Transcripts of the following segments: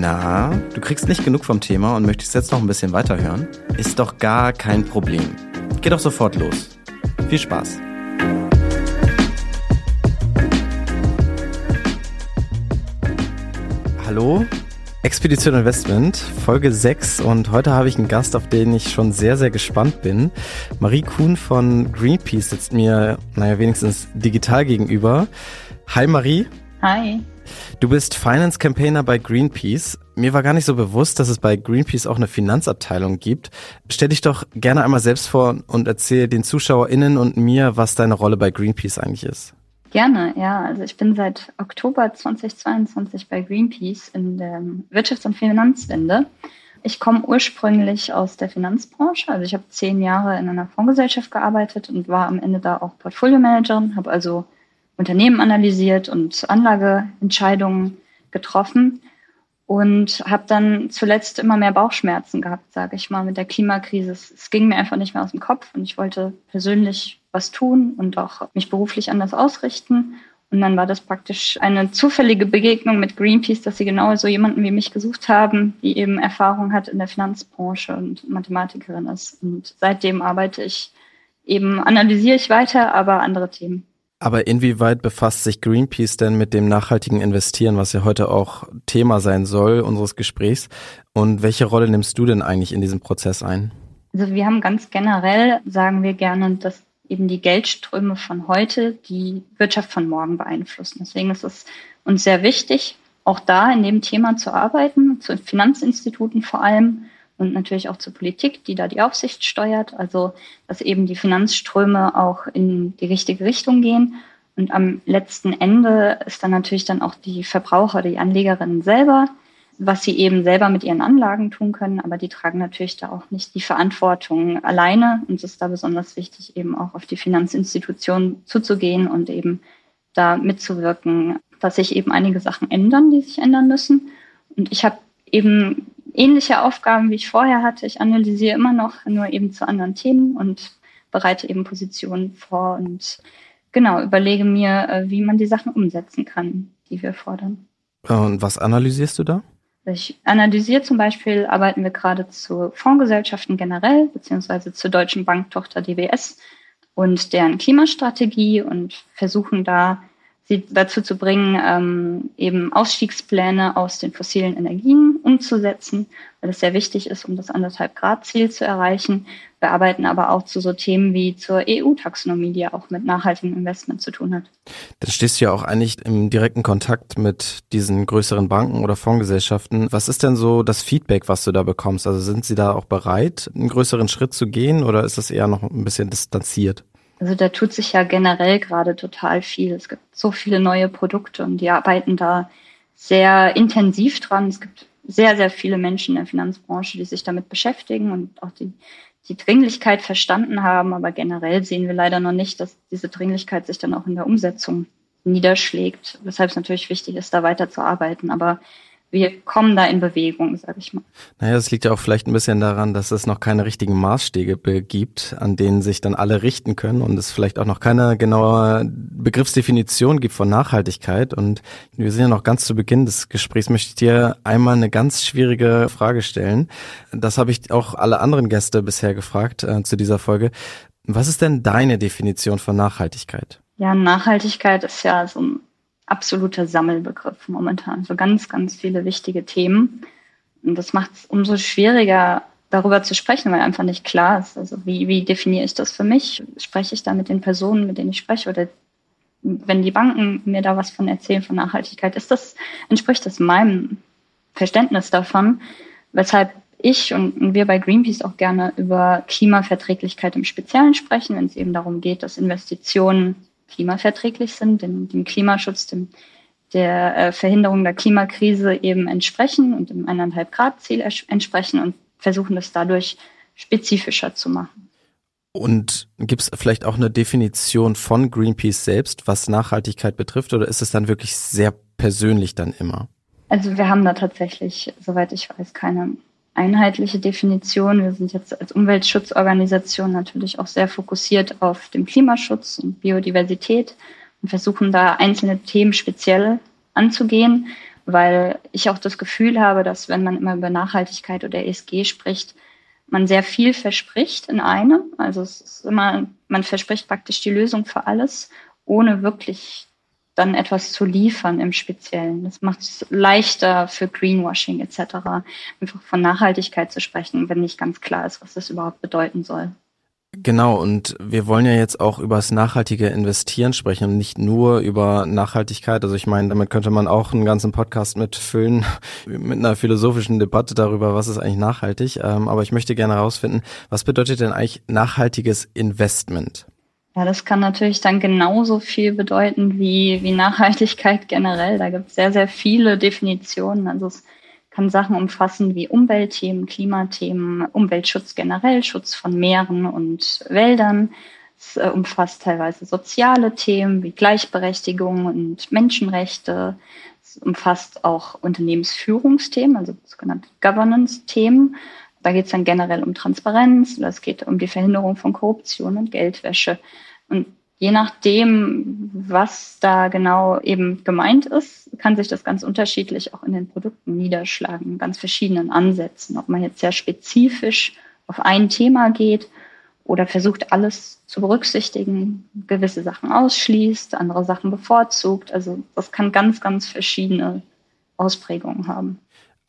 Na, du kriegst nicht genug vom Thema und möchtest jetzt noch ein bisschen weiterhören? Ist doch gar kein Problem. Geh doch sofort los. Viel Spaß. Hallo, Expedition Investment, Folge 6 und heute habe ich einen Gast, auf den ich schon sehr, sehr gespannt bin. Marie Kuhn von Greenpeace sitzt mir, naja, wenigstens digital gegenüber. Hi Marie. Hi. Du bist Finance Campaigner bei Greenpeace. Mir war gar nicht so bewusst, dass es bei Greenpeace auch eine Finanzabteilung gibt. Stell dich doch gerne einmal selbst vor und erzähl den ZuschauerInnen und mir, was deine Rolle bei Greenpeace eigentlich ist. Gerne, ja. Also ich bin seit Oktober 2022 bei Greenpeace in der Wirtschafts- und Finanzwende. Ich komme ursprünglich aus der Finanzbranche. Also ich habe zehn Jahre in einer Fondsgesellschaft gearbeitet und war am Ende da auch Portfolio-Managerin, habe also Unternehmen analysiert und Anlageentscheidungen getroffen und habe dann zuletzt immer mehr Bauchschmerzen gehabt, sage ich mal, mit der Klimakrise. Es ging mir einfach nicht mehr aus dem Kopf und ich wollte persönlich was tun und auch mich beruflich anders ausrichten. Und dann war das praktisch eine zufällige Begegnung mit Greenpeace, dass sie genau so jemanden wie mich gesucht haben, die eben Erfahrung hat in der Finanzbranche und Mathematikerin ist. Und seitdem arbeite ich eben, analysiere ich weiter, aber andere Themen. Aber inwieweit befasst sich Greenpeace denn mit dem nachhaltigen Investieren, was ja heute auch Thema sein soll unseres Gesprächs? Und welche Rolle nimmst du denn eigentlich in diesem Prozess ein? Also wir haben ganz generell, sagen wir gerne, dass eben die Geldströme von heute die Wirtschaft von morgen beeinflussen. Deswegen ist es uns sehr wichtig, auch da in dem Thema zu arbeiten, zu Finanzinstituten vor allem und natürlich auch zur Politik, die da die Aufsicht steuert. Also, dass eben die Finanzströme auch in die richtige Richtung gehen. Und am letzten Ende ist dann natürlich dann auch die Verbraucher, die Anlegerinnen selber, was sie eben selber mit ihren Anlagen tun können, aber die tragen natürlich da auch nicht die Verantwortung alleine und es ist da besonders wichtig, eben auch auf die Finanzinstitutionen zuzugehen und eben da mitzuwirken, dass sich eben einige Sachen ändern, die sich ändern müssen. Und ich habe eben ähnliche Aufgaben, wie ich vorher hatte. Ich analysiere immer noch, nur eben zu anderen Themen und bereite eben Positionen vor und genau überlege mir, äh, wie man die Sachen umsetzen kann, die wir fordern. Und was analysierst du da? Ich analysiere zum Beispiel, arbeiten wir gerade zu Fondsgesellschaften generell, beziehungsweise zur deutschen Banktochter DWS und deren Klimastrategie und versuchen da sie dazu zu bringen, ähm, eben Ausstiegspläne aus den fossilen Energien umzusetzen, weil es sehr wichtig ist, um das anderthalb Grad Ziel zu erreichen. Wir arbeiten aber auch zu so Themen wie zur EU-Taxonomie, die ja auch mit nachhaltigem Investment zu tun hat. Dann stehst du ja auch eigentlich im direkten Kontakt mit diesen größeren Banken oder Fondsgesellschaften. Was ist denn so das Feedback, was du da bekommst? Also sind sie da auch bereit, einen größeren Schritt zu gehen oder ist das eher noch ein bisschen distanziert? Also da tut sich ja generell gerade total viel. Es gibt so viele neue Produkte und die arbeiten da sehr intensiv dran. Es gibt sehr, sehr viele Menschen in der Finanzbranche, die sich damit beschäftigen und auch die, die Dringlichkeit verstanden haben. Aber generell sehen wir leider noch nicht, dass diese Dringlichkeit sich dann auch in der Umsetzung niederschlägt, weshalb es natürlich wichtig ist, da weiter zu arbeiten. Aber wir kommen da in Bewegung, sage ich mal. Naja, das liegt ja auch vielleicht ein bisschen daran, dass es noch keine richtigen Maßstäbe gibt, an denen sich dann alle richten können und es vielleicht auch noch keine genaue Begriffsdefinition gibt von Nachhaltigkeit. Und wir sind ja noch ganz zu Beginn des Gesprächs, möchte ich dir einmal eine ganz schwierige Frage stellen. Das habe ich auch alle anderen Gäste bisher gefragt äh, zu dieser Folge. Was ist denn deine Definition von Nachhaltigkeit? Ja, Nachhaltigkeit ist ja so ein absoluter Sammelbegriff momentan. So ganz, ganz viele wichtige Themen. Und das macht es umso schwieriger, darüber zu sprechen, weil einfach nicht klar ist. Also wie, wie definiere ich das für mich? Spreche ich da mit den Personen, mit denen ich spreche? Oder wenn die Banken mir da was von erzählen von Nachhaltigkeit, ist das, entspricht das meinem Verständnis davon, weshalb ich und wir bei Greenpeace auch gerne über Klimaverträglichkeit im Speziellen sprechen, wenn es eben darum geht, dass Investitionen klimaverträglich sind, dem, dem Klimaschutz, dem, der äh, Verhinderung der Klimakrise eben entsprechen und dem eineinhalb Grad Ziel entsprechen und versuchen das dadurch spezifischer zu machen. Und gibt es vielleicht auch eine Definition von Greenpeace selbst, was Nachhaltigkeit betrifft, oder ist es dann wirklich sehr persönlich dann immer? Also wir haben da tatsächlich, soweit ich weiß, keine einheitliche Definition. Wir sind jetzt als Umweltschutzorganisation natürlich auch sehr fokussiert auf den Klimaschutz und Biodiversität und versuchen da einzelne Themen speziell anzugehen. weil ich auch das Gefühl habe, dass wenn man immer über Nachhaltigkeit oder ESG spricht, man sehr viel verspricht in einem. Also es ist immer, man verspricht praktisch die Lösung für alles, ohne wirklich dann etwas zu liefern im Speziellen. Das macht es leichter für Greenwashing etc. einfach von Nachhaltigkeit zu sprechen, wenn nicht ganz klar ist, was das überhaupt bedeuten soll. Genau, und wir wollen ja jetzt auch über das nachhaltige Investieren sprechen und nicht nur über Nachhaltigkeit. Also ich meine, damit könnte man auch einen ganzen Podcast mitfüllen, mit einer philosophischen Debatte darüber, was ist eigentlich nachhaltig. Ähm, aber ich möchte gerne herausfinden, was bedeutet denn eigentlich nachhaltiges Investment? Ja, das kann natürlich dann genauso viel bedeuten wie, wie Nachhaltigkeit generell. Da gibt es sehr, sehr viele Definitionen. Also es kann Sachen umfassen wie Umweltthemen, Klimathemen, Umweltschutz generell, Schutz von Meeren und Wäldern. Es äh, umfasst teilweise soziale Themen wie Gleichberechtigung und Menschenrechte. Es umfasst auch Unternehmensführungsthemen, also sogenannte Governance-Themen. Da geht es dann generell um Transparenz oder es geht um die Verhinderung von Korruption und Geldwäsche. Und je nachdem, was da genau eben gemeint ist, kann sich das ganz unterschiedlich auch in den Produkten niederschlagen, ganz verschiedenen Ansätzen. Ob man jetzt sehr spezifisch auf ein Thema geht oder versucht, alles zu berücksichtigen, gewisse Sachen ausschließt, andere Sachen bevorzugt. Also das kann ganz, ganz verschiedene Ausprägungen haben.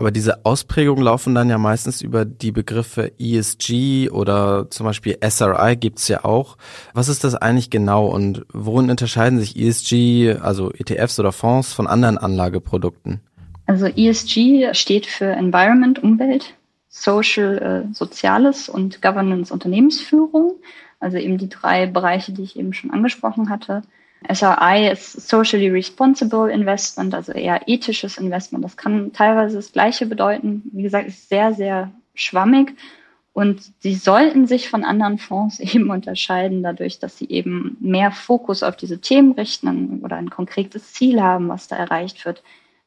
Aber diese Ausprägungen laufen dann ja meistens über die Begriffe ESG oder zum Beispiel SRI gibt's ja auch. Was ist das eigentlich genau und worin unterscheiden sich ESG, also ETFs oder Fonds, von anderen Anlageprodukten? Also ESG steht für Environment, Umwelt, Social, äh, Soziales und Governance, Unternehmensführung. Also eben die drei Bereiche, die ich eben schon angesprochen hatte. SRI ist Socially Responsible Investment, also eher ethisches Investment. Das kann teilweise das Gleiche bedeuten. Wie gesagt, ist sehr, sehr schwammig. Und sie sollten sich von anderen Fonds eben unterscheiden, dadurch, dass sie eben mehr Fokus auf diese Themen richten oder ein konkretes Ziel haben, was da erreicht wird,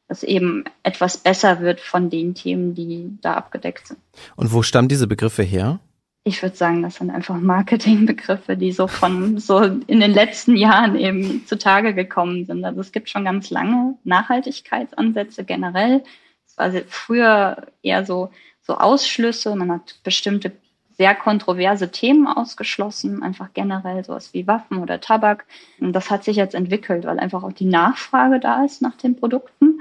dass eben etwas besser wird von den Themen, die da abgedeckt sind. Und wo stammen diese Begriffe her? Ich würde sagen, das sind einfach Marketingbegriffe, die so von so in den letzten Jahren eben zutage gekommen sind. Also es gibt schon ganz lange Nachhaltigkeitsansätze generell. Es war früher eher so, so Ausschlüsse. Man hat bestimmte sehr kontroverse Themen ausgeschlossen, einfach generell sowas wie Waffen oder Tabak. Und das hat sich jetzt entwickelt, weil einfach auch die Nachfrage da ist nach den Produkten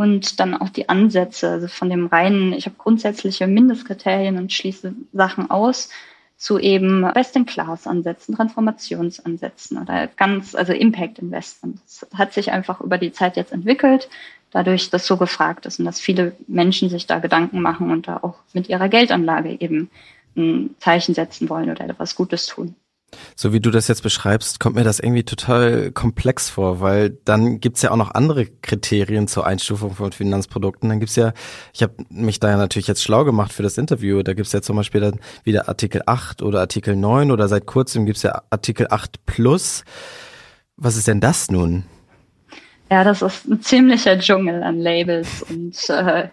und dann auch die Ansätze, also von dem reinen, ich habe grundsätzliche Mindestkriterien und schließe Sachen aus, zu eben Best-in-Class-Ansätzen, Transformationsansätzen oder ganz, also Impact-Investment. Das hat sich einfach über die Zeit jetzt entwickelt, dadurch, dass so gefragt ist und dass viele Menschen sich da Gedanken machen und da auch mit ihrer Geldanlage eben ein Zeichen setzen wollen oder etwas Gutes tun. So wie du das jetzt beschreibst, kommt mir das irgendwie total komplex vor, weil dann gibt's ja auch noch andere Kriterien zur Einstufung von Finanzprodukten. Dann gibt's ja, ich habe mich da ja natürlich jetzt schlau gemacht für das Interview, da gibt's ja zum Beispiel dann wieder Artikel 8 oder Artikel 9 oder seit kurzem gibt's ja Artikel 8 Plus. Was ist denn das nun? Ja, das ist ein ziemlicher Dschungel an Labels und äh,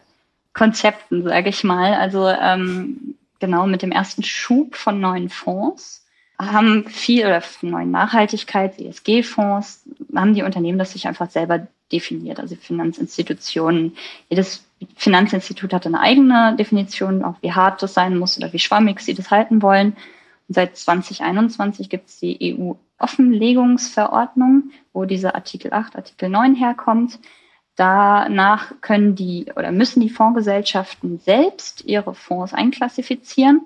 Konzepten, sage ich mal. Also ähm, genau mit dem ersten Schub von neuen Fonds haben viel oder neuen Nachhaltigkeit, ESG-Fonds, haben die Unternehmen das sich einfach selber definiert, also Finanzinstitutionen. Jedes Finanzinstitut hat eine eigene Definition, auch wie hart das sein muss oder wie schwammig sie das halten wollen. Und seit 2021 gibt es die EU-Offenlegungsverordnung, wo dieser Artikel 8, Artikel 9 herkommt. Danach können die oder müssen die Fondsgesellschaften selbst ihre Fonds einklassifizieren.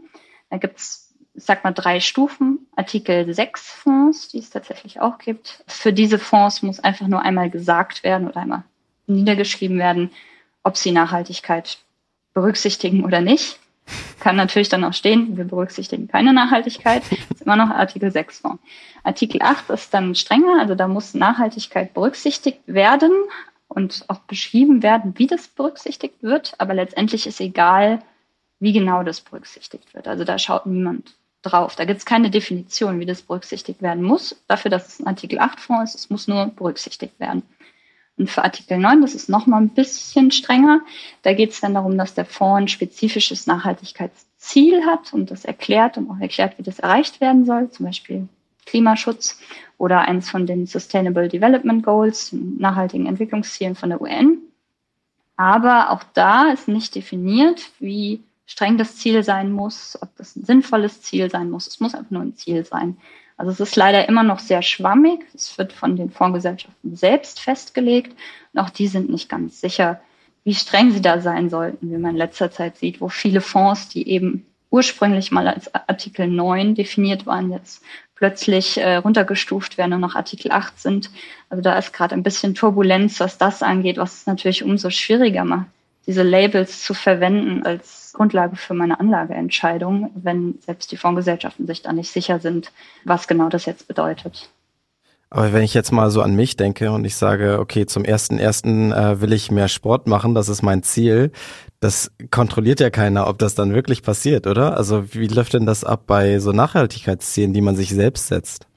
Da gibt es sag mal, drei Stufen. Artikel 6 Fonds, die es tatsächlich auch gibt. Für diese Fonds muss einfach nur einmal gesagt werden oder einmal niedergeschrieben werden, ob sie Nachhaltigkeit berücksichtigen oder nicht. Kann natürlich dann auch stehen, wir berücksichtigen keine Nachhaltigkeit. Das ist immer noch Artikel 6 Fonds. Artikel 8 ist dann strenger, also da muss Nachhaltigkeit berücksichtigt werden und auch beschrieben werden, wie das berücksichtigt wird. Aber letztendlich ist egal, wie genau das berücksichtigt wird. Also da schaut niemand drauf. Da gibt es keine Definition, wie das berücksichtigt werden muss. Dafür, dass es ein Artikel 8 Fonds ist, es muss nur berücksichtigt werden. Und für Artikel 9, das ist nochmal ein bisschen strenger. Da geht es dann darum, dass der Fonds ein spezifisches Nachhaltigkeitsziel hat und das erklärt und auch erklärt, wie das erreicht werden soll, zum Beispiel Klimaschutz oder eins von den Sustainable Development Goals, den nachhaltigen Entwicklungszielen von der UN. Aber auch da ist nicht definiert, wie streng das Ziel sein muss, ob das ein sinnvolles Ziel sein muss. Es muss einfach nur ein Ziel sein. Also es ist leider immer noch sehr schwammig. Es wird von den Fondsgesellschaften selbst festgelegt. Und auch die sind nicht ganz sicher, wie streng sie da sein sollten, wie man in letzter Zeit sieht, wo viele Fonds, die eben ursprünglich mal als Artikel 9 definiert waren, jetzt plötzlich äh, runtergestuft werden und noch Artikel 8 sind. Also da ist gerade ein bisschen Turbulenz, was das angeht, was es natürlich umso schwieriger macht, diese Labels zu verwenden als Grundlage für meine Anlageentscheidung, wenn selbst die Fondsgesellschaften sich da nicht sicher sind, was genau das jetzt bedeutet. Aber wenn ich jetzt mal so an mich denke und ich sage, okay, zum ersten ersten äh, will ich mehr Sport machen, das ist mein Ziel, das kontrolliert ja keiner, ob das dann wirklich passiert, oder? Also wie läuft denn das ab bei so Nachhaltigkeitszielen, die man sich selbst setzt?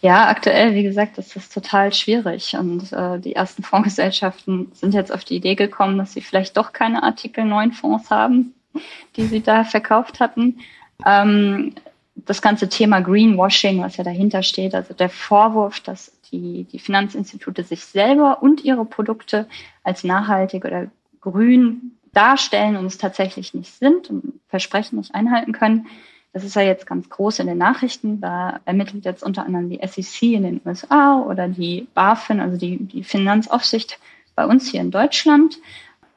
Ja, aktuell, wie gesagt, ist das total schwierig. Und äh, die ersten Fondsgesellschaften sind jetzt auf die Idee gekommen, dass sie vielleicht doch keine Artikel 9 Fonds haben, die sie da verkauft hatten. Ähm, das ganze Thema Greenwashing, was ja dahinter steht, also der Vorwurf, dass die, die Finanzinstitute sich selber und ihre Produkte als nachhaltig oder grün darstellen und es tatsächlich nicht sind und Versprechen nicht einhalten können. Das ist ja jetzt ganz groß in den Nachrichten. Da ermittelt jetzt unter anderem die SEC in den USA oder die BaFin, also die, die Finanzaufsicht bei uns hier in Deutschland.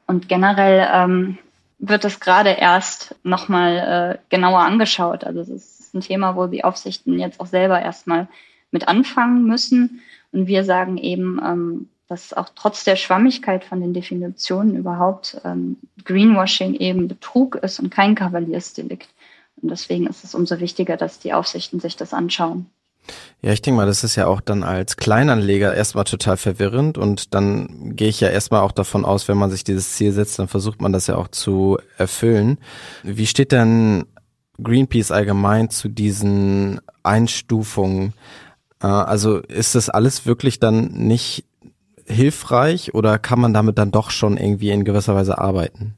Und generell ähm, wird es gerade erst nochmal äh, genauer angeschaut. Also es ist ein Thema, wo die Aufsichten jetzt auch selber erstmal mit anfangen müssen. Und wir sagen eben, ähm, dass auch trotz der Schwammigkeit von den Definitionen überhaupt ähm, Greenwashing eben Betrug ist und kein Kavaliersdelikt. Und deswegen ist es umso wichtiger, dass die Aufsichten sich das anschauen. Ja, ich denke mal, das ist ja auch dann als Kleinanleger erstmal total verwirrend und dann gehe ich ja erstmal auch davon aus, wenn man sich dieses Ziel setzt, dann versucht man das ja auch zu erfüllen. Wie steht denn Greenpeace allgemein zu diesen Einstufungen? Äh, also ist das alles wirklich dann nicht hilfreich oder kann man damit dann doch schon irgendwie in gewisser Weise arbeiten?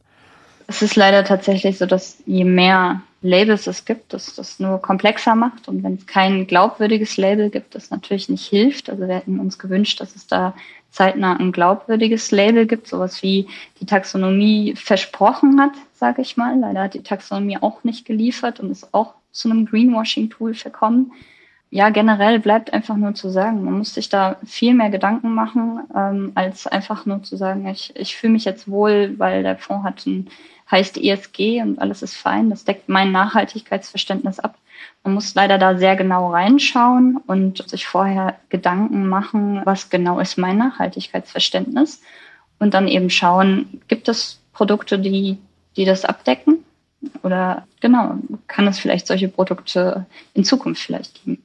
Es ist leider tatsächlich so, dass je mehr Labels es gibt, dass das nur komplexer macht. Und wenn es kein glaubwürdiges Label gibt, das natürlich nicht hilft. Also wir hätten uns gewünscht, dass es da zeitnah ein glaubwürdiges Label gibt, sowas wie die Taxonomie versprochen hat, sage ich mal. Leider hat die Taxonomie auch nicht geliefert und ist auch zu einem Greenwashing-Tool verkommen. Ja, generell bleibt einfach nur zu sagen, man muss sich da viel mehr Gedanken machen, ähm, als einfach nur zu sagen, ich, ich fühle mich jetzt wohl, weil der Fonds hat ein, heißt ESG und alles ist fein. Das deckt mein Nachhaltigkeitsverständnis ab. Man muss leider da sehr genau reinschauen und sich vorher Gedanken machen, was genau ist mein Nachhaltigkeitsverständnis und dann eben schauen, gibt es Produkte, die, die das abdecken? Oder genau, kann es vielleicht solche Produkte in Zukunft vielleicht geben?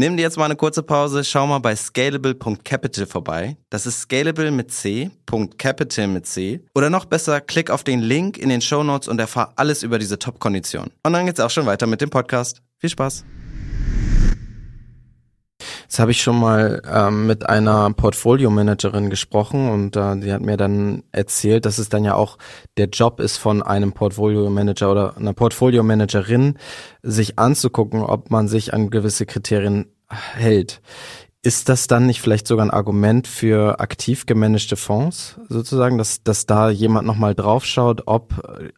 Nimm dir jetzt mal eine kurze Pause, schau mal bei scalable.capital vorbei. Das ist scalable mit C, .capital mit C. Oder noch besser, klick auf den Link in den Show Notes und erfahr alles über diese Top-Kondition. Und dann geht's auch schon weiter mit dem Podcast. Viel Spaß! Jetzt habe ich schon mal ähm, mit einer Portfolio-Managerin gesprochen und äh, die hat mir dann erzählt, dass es dann ja auch der Job ist von einem Portfolio-Manager oder einer Portfolio-Managerin, sich anzugucken, ob man sich an gewisse Kriterien hält. Ist das dann nicht vielleicht sogar ein Argument für aktiv gemanagte Fonds, sozusagen, dass, dass da jemand nochmal draufschaut, ob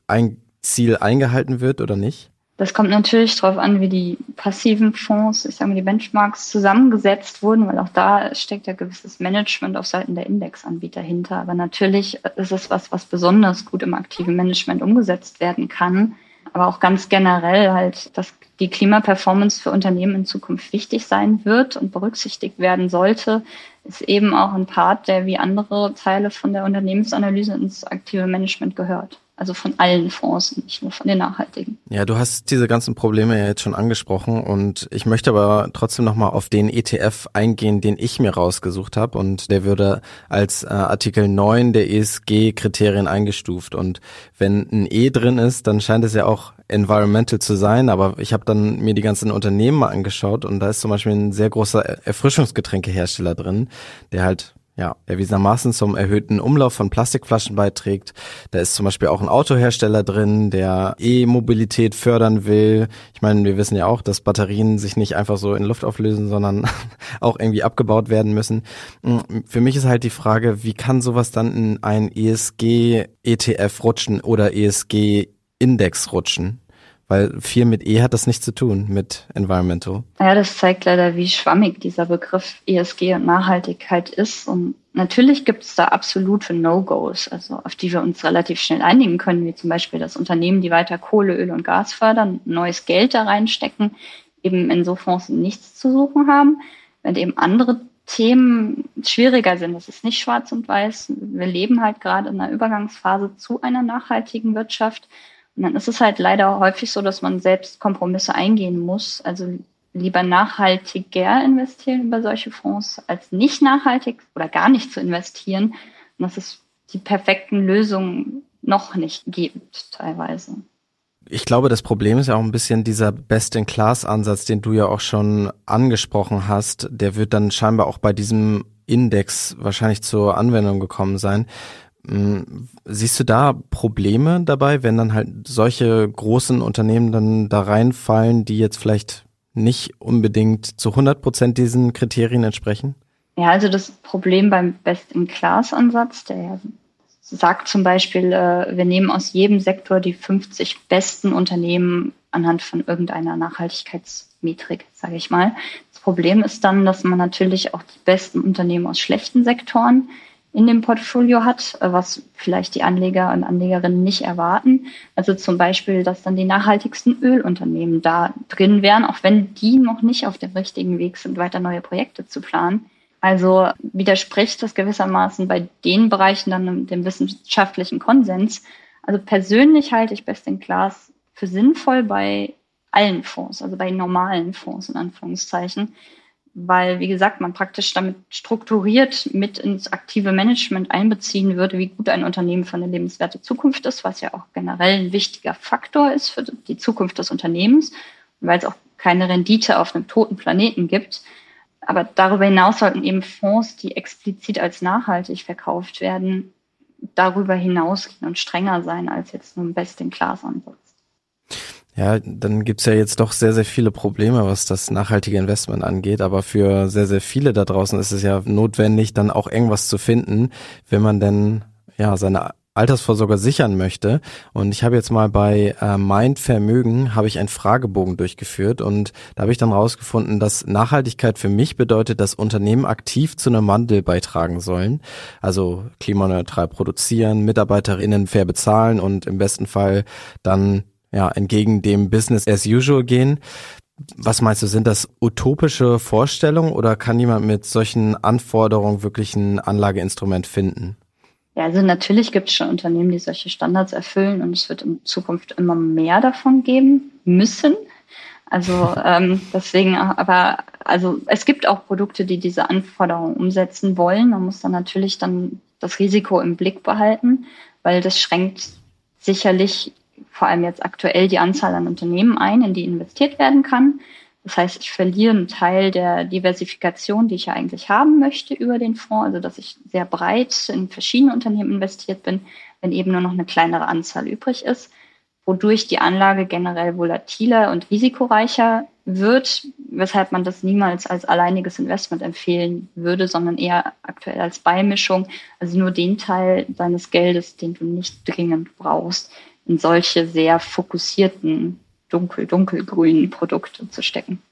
ein Ziel eingehalten wird oder nicht? Das kommt natürlich darauf an, wie die passiven Fonds, ich sage mal die Benchmarks zusammengesetzt wurden, weil auch da steckt ja gewisses Management auf Seiten der Indexanbieter hinter. Aber natürlich ist es was, was besonders gut im aktiven Management umgesetzt werden kann. aber auch ganz generell halt, dass die Klimaperformance für Unternehmen in Zukunft wichtig sein wird und berücksichtigt werden sollte, ist eben auch ein Part, der wie andere Teile von der Unternehmensanalyse ins aktive Management gehört. Also von allen Fonds, nicht nur von den nachhaltigen. Ja, du hast diese ganzen Probleme ja jetzt schon angesprochen und ich möchte aber trotzdem nochmal auf den ETF eingehen, den ich mir rausgesucht habe und der würde als äh, Artikel 9 der ESG-Kriterien eingestuft und wenn ein E drin ist, dann scheint es ja auch environmental zu sein, aber ich habe dann mir die ganzen Unternehmen mal angeschaut und da ist zum Beispiel ein sehr großer Erfrischungsgetränkehersteller drin, der halt ja, erwiesenermaßen zum erhöhten Umlauf von Plastikflaschen beiträgt. Da ist zum Beispiel auch ein Autohersteller drin, der E-Mobilität fördern will. Ich meine, wir wissen ja auch, dass Batterien sich nicht einfach so in Luft auflösen, sondern auch irgendwie abgebaut werden müssen. Hm, für mich ist halt die Frage, wie kann sowas dann in ein ESG-ETF rutschen oder ESG-Index rutschen? Weil viel mit E hat das nichts zu tun, mit Environmental. Ja, das zeigt leider, wie schwammig dieser Begriff ESG und Nachhaltigkeit ist. Und natürlich gibt es da absolute No-Gos, also auf die wir uns relativ schnell einigen können, wie zum Beispiel, dass Unternehmen, die weiter Kohle, Öl und Gas fördern, neues Geld da reinstecken, eben in so Fonds nichts zu suchen haben. Wenn eben andere Themen schwieriger sind. Das ist nicht schwarz und weiß. Wir leben halt gerade in einer Übergangsphase zu einer nachhaltigen Wirtschaft. Und dann ist es halt leider häufig so, dass man selbst Kompromisse eingehen muss. Also lieber nachhaltiger investieren über solche Fonds, als nicht nachhaltig oder gar nicht zu investieren. Und dass es die perfekten Lösungen noch nicht gibt, teilweise. Ich glaube, das Problem ist ja auch ein bisschen dieser Best-in-Class-Ansatz, den du ja auch schon angesprochen hast. Der wird dann scheinbar auch bei diesem Index wahrscheinlich zur Anwendung gekommen sein. Hm, siehst du da Probleme dabei, wenn dann halt solche großen Unternehmen dann da reinfallen, die jetzt vielleicht nicht unbedingt zu 100 Prozent diesen Kriterien entsprechen? Ja, also das Problem beim Best-in-Class-Ansatz, der sagt zum Beispiel, äh, wir nehmen aus jedem Sektor die 50 besten Unternehmen anhand von irgendeiner Nachhaltigkeitsmetrik, sage ich mal. Das Problem ist dann, dass man natürlich auch die besten Unternehmen aus schlechten Sektoren in dem Portfolio hat, äh, was vielleicht die Anleger und Anlegerinnen nicht erwarten. Also zum Beispiel, dass dann die nachhaltigsten Ölunternehmen da drin wären, auch wenn die noch nicht auf dem richtigen Weg sind, weiter neue Projekte zu planen. Also widerspricht das gewissermaßen bei den Bereichen dann dem wissenschaftlichen Konsens. Also persönlich halte ich Best in Class für sinnvoll bei allen Fonds, also bei normalen Fonds in Anführungszeichen weil, wie gesagt, man praktisch damit strukturiert mit ins aktive Management einbeziehen würde, wie gut ein Unternehmen für eine lebenswerte Zukunft ist, was ja auch generell ein wichtiger Faktor ist für die Zukunft des Unternehmens, weil es auch keine Rendite auf einem toten Planeten gibt. Aber darüber hinaus sollten eben Fonds, die explizit als nachhaltig verkauft werden, darüber hinausgehen und strenger sein als jetzt nur ein Best-in-Class-Ansatz. Ja, dann gibt's ja jetzt doch sehr, sehr viele Probleme, was das nachhaltige Investment angeht. Aber für sehr, sehr viele da draußen ist es ja notwendig, dann auch irgendwas zu finden, wenn man denn ja seine Altersvorsorge sichern möchte. Und ich habe jetzt mal bei äh, Mind Vermögen habe ich einen Fragebogen durchgeführt und da habe ich dann rausgefunden, dass Nachhaltigkeit für mich bedeutet, dass Unternehmen aktiv zu einem Wandel beitragen sollen. Also klimaneutral produzieren, MitarbeiterInnen fair bezahlen und im besten Fall dann ja, entgegen dem Business as usual gehen. Was meinst du, sind das utopische Vorstellungen oder kann jemand mit solchen Anforderungen wirklich ein Anlageinstrument finden? Ja, also natürlich gibt es schon Unternehmen, die solche Standards erfüllen und es wird in Zukunft immer mehr davon geben müssen. Also ähm, deswegen, aber also es gibt auch Produkte, die diese Anforderungen umsetzen wollen. Man muss dann natürlich dann das Risiko im Blick behalten, weil das schränkt sicherlich vor allem jetzt aktuell die Anzahl an Unternehmen ein, in die investiert werden kann. Das heißt, ich verliere einen Teil der Diversifikation, die ich ja eigentlich haben möchte über den Fonds, also dass ich sehr breit in verschiedene Unternehmen investiert bin, wenn eben nur noch eine kleinere Anzahl übrig ist, wodurch die Anlage generell volatiler und risikoreicher wird, weshalb man das niemals als alleiniges Investment empfehlen würde, sondern eher aktuell als Beimischung, also nur den Teil deines Geldes, den du nicht dringend brauchst, in solche sehr fokussierten dunkel-dunkelgrünen Produkte zu stecken.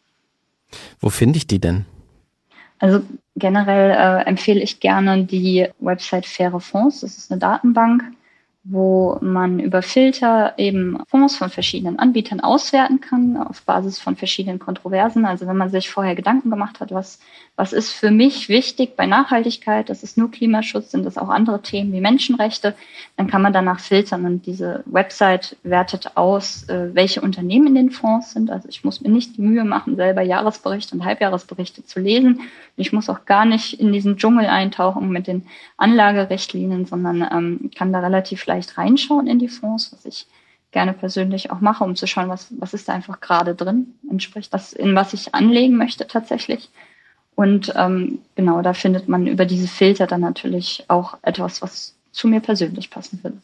Wo finde ich die denn? Also generell äh, empfehle ich gerne die Website Faire Fonds. Das ist eine Datenbank, wo man über Filter eben Fonds von verschiedenen Anbietern auswerten kann auf Basis von verschiedenen Kontroversen. Also wenn man sich vorher Gedanken gemacht hat, was, was ist für mich wichtig bei Nachhaltigkeit, das ist nur Klimaschutz, sind das auch andere Themen wie Menschenrechte, dann kann man danach filtern und diese Website wertet aus, äh, welche Unternehmen in den Fonds sind. Also ich muss mir nicht die Mühe machen, selber Jahresberichte und Halbjahresberichte zu lesen. Ich muss auch gar nicht in diesen Dschungel eintauchen mit den Anlagerichtlinien, sondern ähm, kann da relativ leicht reinschauen in die Fonds, was ich gerne persönlich auch mache, um zu schauen, was, was ist da einfach gerade drin, entspricht das, in was ich anlegen möchte tatsächlich. Und ähm, genau, da findet man über diese Filter dann natürlich auch etwas, was zu mir persönlich passen würde.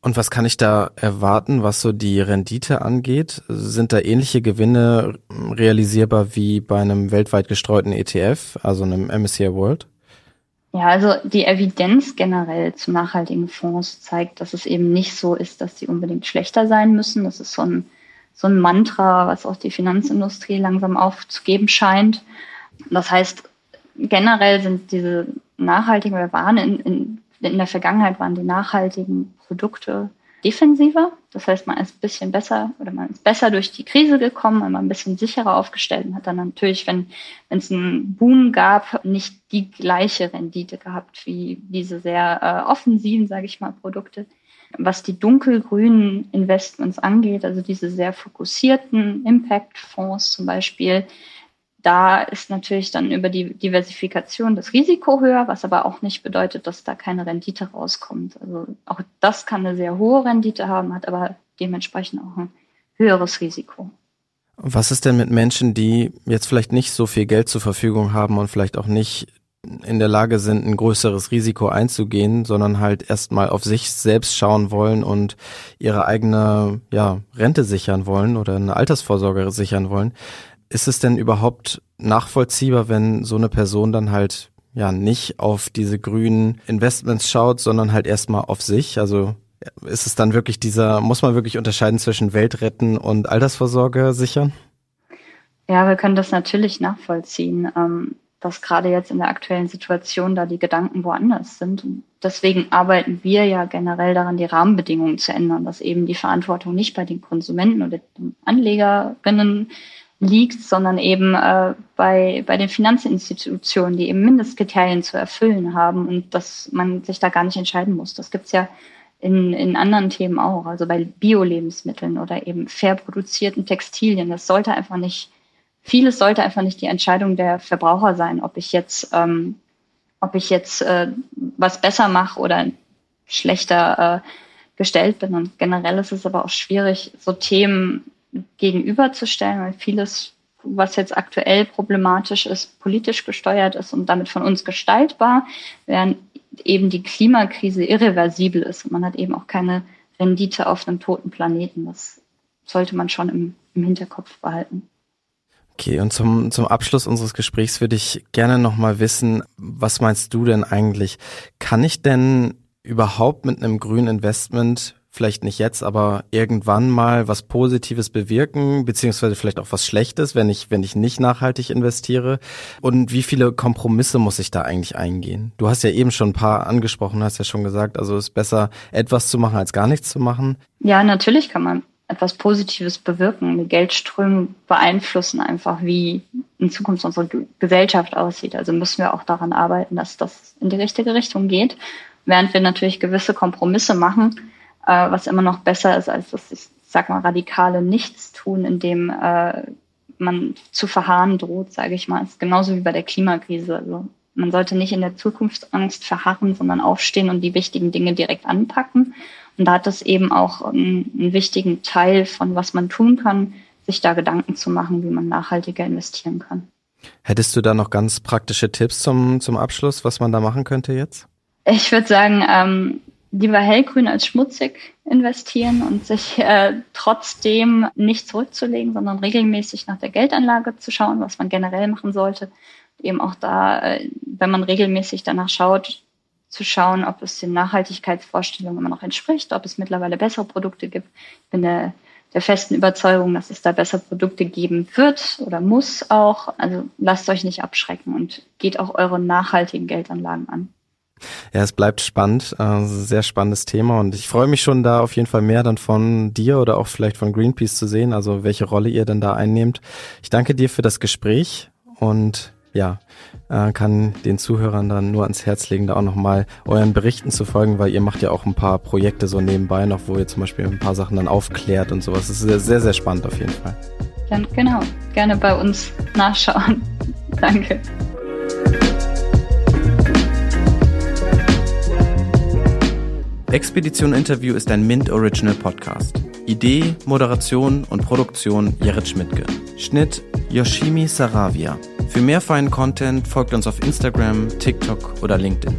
Und was kann ich da erwarten, was so die Rendite angeht? Sind da ähnliche Gewinne realisierbar wie bei einem weltweit gestreuten ETF, also einem MSCI World? Ja, also die Evidenz generell zu nachhaltigen Fonds zeigt, dass es eben nicht so ist, dass sie unbedingt schlechter sein müssen. Das ist so ein, so ein Mantra, was auch die Finanzindustrie langsam aufzugeben scheint. Das heißt, generell sind diese nachhaltigen, wir waren in, in, in der Vergangenheit waren die nachhaltigen Produkte defensiver. Das heißt, man ist ein bisschen besser oder man ist besser durch die Krise gekommen, man ein bisschen sicherer aufgestellt und hat dann natürlich, wenn wenn es einen Boom gab, nicht die gleiche Rendite gehabt wie diese sehr äh, offensiven, sage ich mal, Produkte. Was die dunkelgrünen Investments angeht, also diese sehr fokussierten Impact-Fonds zum Beispiel, da ist natürlich dann über die Diversifikation das Risiko höher, was aber auch nicht bedeutet, dass da keine Rendite rauskommt. Also auch das kann eine sehr hohe Rendite haben, hat aber dementsprechend auch ein höheres Risiko. Was ist denn mit Menschen, die jetzt vielleicht nicht so viel Geld zur Verfügung haben und vielleicht auch nicht in der Lage sind, ein größeres Risiko einzugehen, sondern halt erstmal auf sich selbst schauen wollen und ihre eigene ja, Rente sichern wollen oder eine Altersvorsorge sichern wollen. Ist es denn überhaupt nachvollziehbar, wenn so eine Person dann halt ja nicht auf diese grünen Investments schaut, sondern halt erstmal auf sich? Also ist es dann wirklich dieser, muss man wirklich unterscheiden zwischen Weltretten und Altersvorsorge sichern? Ja, wir können das natürlich nachvollziehen, ähm, dass gerade jetzt in der aktuellen Situation da die Gedanken woanders sind. Deswegen arbeiten wir ja generell daran, die Rahmenbedingungen zu ändern, dass eben die Verantwortung nicht bei den Konsumenten oder den Anlegerinnen liegt, sondern eben äh, bei, bei den Finanzinstitutionen, die eben Mindestkriterien zu erfüllen haben und dass man sich da gar nicht entscheiden muss. Das gibt's ja in, in anderen Themen auch, also bei Bio-Lebensmitteln oder eben fair produzierten Textilien. Das sollte einfach nicht, vieles sollte einfach nicht die Entscheidung der Verbraucher sein, ob ich jetzt, ähm, ob ich jetzt äh, was besser mache oder schlechter äh, gestellt bin. Und generell ist es aber auch schwierig, so Themen gegenüberzustellen, weil vieles, was jetzt aktuell problematisch ist, politisch gesteuert ist und damit von uns gestaltbar, während eben die Klimakrise irreversibel ist und man hat eben auch keine Rendite auf einem toten Planeten. Das sollte man schon im, im Hinterkopf behalten. Okay, und zum, zum Abschluss unseres Gesprächs würde ich gerne nochmal wissen, was meinst du denn eigentlich? Kann ich denn überhaupt mit einem grünen Investment vielleicht nicht jetzt, aber irgendwann mal was Positives bewirken, beziehungsweise vielleicht auch was Schlechtes, wenn ich, wenn ich nicht nachhaltig investiere? Und wie viele Kompromisse muss ich da eigentlich eingehen? Du hast ja eben schon ein paar angesprochen, hast ja schon gesagt, also es ist besser, etwas zu machen, als gar nichts zu machen. Ja, natürlich kann man etwas Positives bewirken. Geldströme beeinflussen einfach, wie in Zukunft unsere Gesellschaft aussieht. Also müssen wir auch daran arbeiten, dass das in die richtige Richtung geht, während wir natürlich gewisse Kompromisse machen, äh, was immer noch besser ist als das, ich sag mal, radikale Nichtstun, in dem äh, man zu verharren droht, sage ich mal. ist genauso wie bei der Klimakrise. Also man sollte nicht in der Zukunftsangst verharren, sondern aufstehen und die wichtigen Dinge direkt anpacken. Und da hat es eben auch einen, einen wichtigen Teil von, was man tun kann, sich da Gedanken zu machen, wie man nachhaltiger investieren kann. Hättest du da noch ganz praktische Tipps zum, zum Abschluss, was man da machen könnte jetzt? Ich würde sagen, ähm, lieber hellgrün als schmutzig investieren und sich äh, trotzdem nicht zurückzulegen, sondern regelmäßig nach der Geldanlage zu schauen, was man generell machen sollte. Eben auch da, äh, wenn man regelmäßig danach schaut, zu schauen, ob es den Nachhaltigkeitsvorstellungen immer noch entspricht, ob es mittlerweile bessere Produkte gibt. Ich bin der, der festen Überzeugung, dass es da bessere Produkte geben wird oder muss auch. Also lasst euch nicht abschrecken und geht auch eure nachhaltigen Geldanlagen an. Ja, es bleibt spannend, äh, sehr spannendes Thema und ich freue mich schon da auf jeden Fall mehr dann von dir oder auch vielleicht von Greenpeace zu sehen, also welche Rolle ihr denn da einnehmt. Ich danke dir für das Gespräch und ja, äh, kann den Zuhörern dann nur ans Herz legen, da auch nochmal euren Berichten zu folgen, weil ihr macht ja auch ein paar Projekte so nebenbei noch, wo ihr zum Beispiel ein paar Sachen dann aufklärt und sowas. Das ist sehr, sehr, spannend auf jeden Fall. Ja, genau, gerne bei uns nachschauen. Danke. Expedition Interview ist ein Mint Original Podcast. Idee, Moderation und Produktion Jerit Schmidtke. Schnitt Yoshimi Saravia. Für mehr feinen Content folgt uns auf Instagram, TikTok oder LinkedIn.